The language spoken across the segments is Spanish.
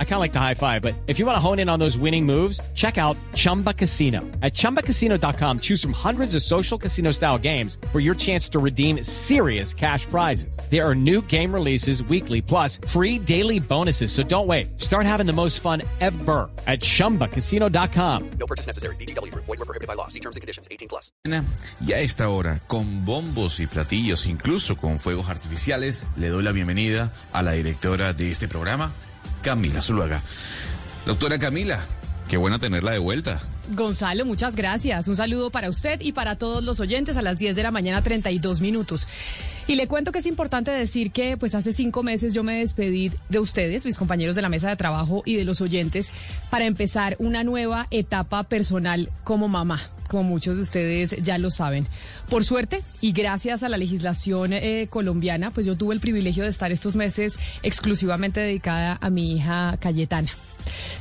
I kind of like the high five, but if you want to hone in on those winning moves, check out Chumba Casino. At ChumbaCasino.com, choose from hundreds of social casino style games for your chance to redeem serious cash prizes. There are new game releases weekly, plus free daily bonuses. So don't wait. Start having the most fun ever at ChumbaCasino.com. No purchase necessary. BGW. Void were prohibited by law. See terms and conditions. 18 plus. Y a esta hora, con bombos y platillos, incluso con fuegos artificiales, le doy la bienvenida a la directora de este programa, Camila Zuluaga. Doctora Camila, qué bueno tenerla de vuelta. Gonzalo, muchas gracias. Un saludo para usted y para todos los oyentes a las 10 de la mañana, 32 minutos. Y le cuento que es importante decir que pues hace cinco meses yo me despedí de ustedes, mis compañeros de la mesa de trabajo y de los oyentes, para empezar una nueva etapa personal como mamá como muchos de ustedes ya lo saben. Por suerte y gracias a la legislación eh, colombiana, pues yo tuve el privilegio de estar estos meses exclusivamente dedicada a mi hija Cayetana.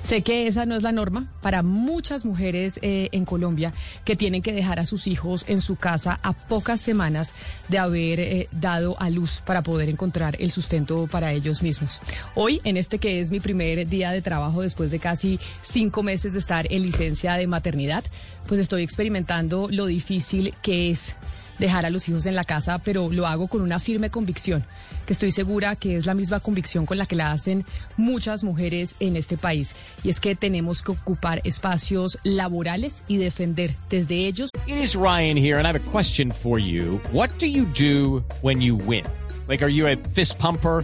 Sé que esa no es la norma para muchas mujeres eh, en Colombia que tienen que dejar a sus hijos en su casa a pocas semanas de haber eh, dado a luz para poder encontrar el sustento para ellos mismos. Hoy, en este que es mi primer día de trabajo después de casi cinco meses de estar en licencia de maternidad, pues estoy experimentando lo difícil que es dejar a los hijos en la casa, pero lo hago con una firme convicción, que estoy segura que es la misma convicción con la que la hacen muchas mujeres en este país, y es que tenemos que ocupar espacios laborales y defender desde ellos. It is Ryan here, and I have a question for you. What do you do when you win? Like, are you a fist pumper?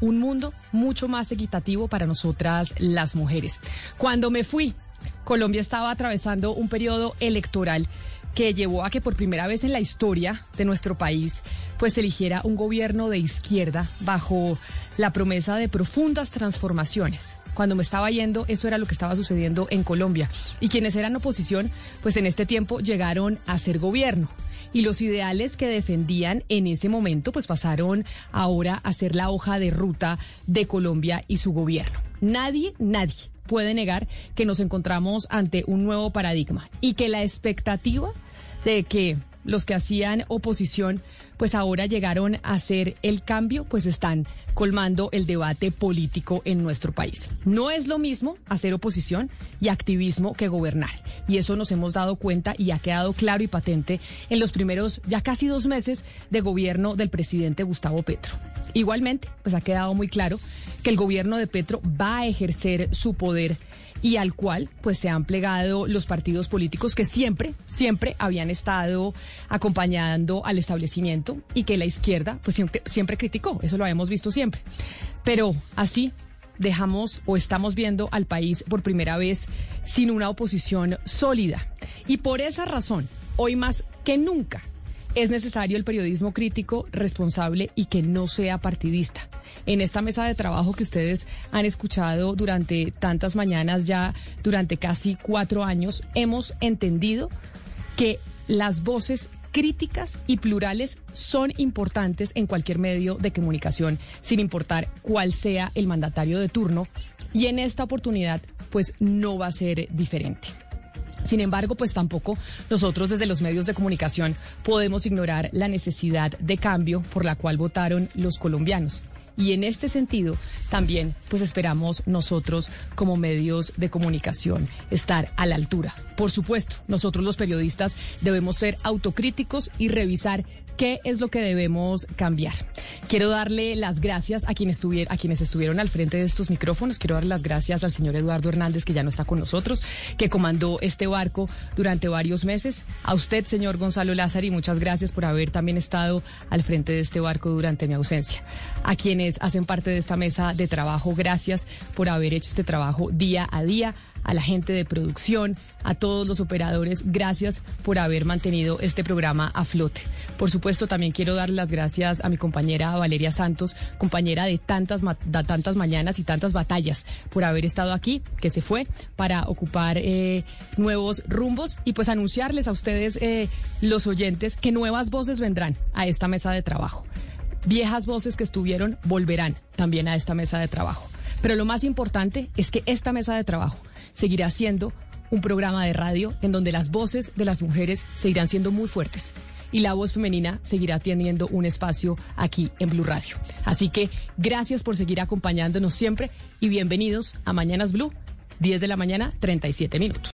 un mundo mucho más equitativo para nosotras las mujeres. Cuando me fui, Colombia estaba atravesando un periodo electoral que llevó a que por primera vez en la historia de nuestro país pues eligiera un gobierno de izquierda bajo la promesa de profundas transformaciones. Cuando me estaba yendo, eso era lo que estaba sucediendo en Colombia. Y quienes eran oposición, pues en este tiempo llegaron a ser gobierno y los ideales que defendían en ese momento pues pasaron ahora a ser la hoja de ruta de Colombia y su gobierno. Nadie, nadie puede negar que nos encontramos ante un nuevo paradigma y que la expectativa de que los que hacían oposición, pues ahora llegaron a hacer el cambio, pues están colmando el debate político en nuestro país. No es lo mismo hacer oposición y activismo que gobernar. Y eso nos hemos dado cuenta y ha quedado claro y patente en los primeros ya casi dos meses de gobierno del presidente Gustavo Petro. Igualmente, pues ha quedado muy claro que el gobierno de Petro va a ejercer su poder y al cual pues se han plegado los partidos políticos que siempre, siempre habían estado acompañando al establecimiento y que la izquierda pues siempre, siempre criticó, eso lo hemos visto siempre. Pero así dejamos o estamos viendo al país por primera vez sin una oposición sólida. Y por esa razón, hoy más que nunca, es necesario el periodismo crítico, responsable y que no sea partidista. En esta mesa de trabajo que ustedes han escuchado durante tantas mañanas, ya durante casi cuatro años, hemos entendido que las voces críticas y plurales son importantes en cualquier medio de comunicación, sin importar cuál sea el mandatario de turno. Y en esta oportunidad, pues no va a ser diferente. Sin embargo, pues tampoco nosotros desde los medios de comunicación podemos ignorar la necesidad de cambio por la cual votaron los colombianos. Y en este sentido, también, pues esperamos nosotros como medios de comunicación estar a la altura. Por supuesto, nosotros los periodistas debemos ser autocríticos y revisar ¿Qué es lo que debemos cambiar? Quiero darle las gracias a quienes, a quienes estuvieron al frente de estos micrófonos. Quiero darle las gracias al señor Eduardo Hernández, que ya no está con nosotros, que comandó este barco durante varios meses. A usted, señor Gonzalo Lázari, muchas gracias por haber también estado al frente de este barco durante mi ausencia. A hacen parte de esta mesa de trabajo, gracias por haber hecho este trabajo día a día. a la gente de producción, a todos los operadores, gracias por haber mantenido este programa a flote. Por supuesto, también quiero dar las gracias a mi compañera Valeria Santos, compañera de tantas, tantas mañanas y tantas batallas, por haber estado aquí, que se fue para ocupar eh, nuevos rumbos y pues anunciarles a ustedes, eh, los oyentes, que nuevas voces vendrán a esta mesa de trabajo. Viejas voces que estuvieron volverán también a esta mesa de trabajo. Pero lo más importante es que esta mesa de trabajo seguirá siendo un programa de radio en donde las voces de las mujeres seguirán siendo muy fuertes y la voz femenina seguirá teniendo un espacio aquí en Blue Radio. Así que gracias por seguir acompañándonos siempre y bienvenidos a Mañanas Blue, 10 de la mañana, 37 minutos.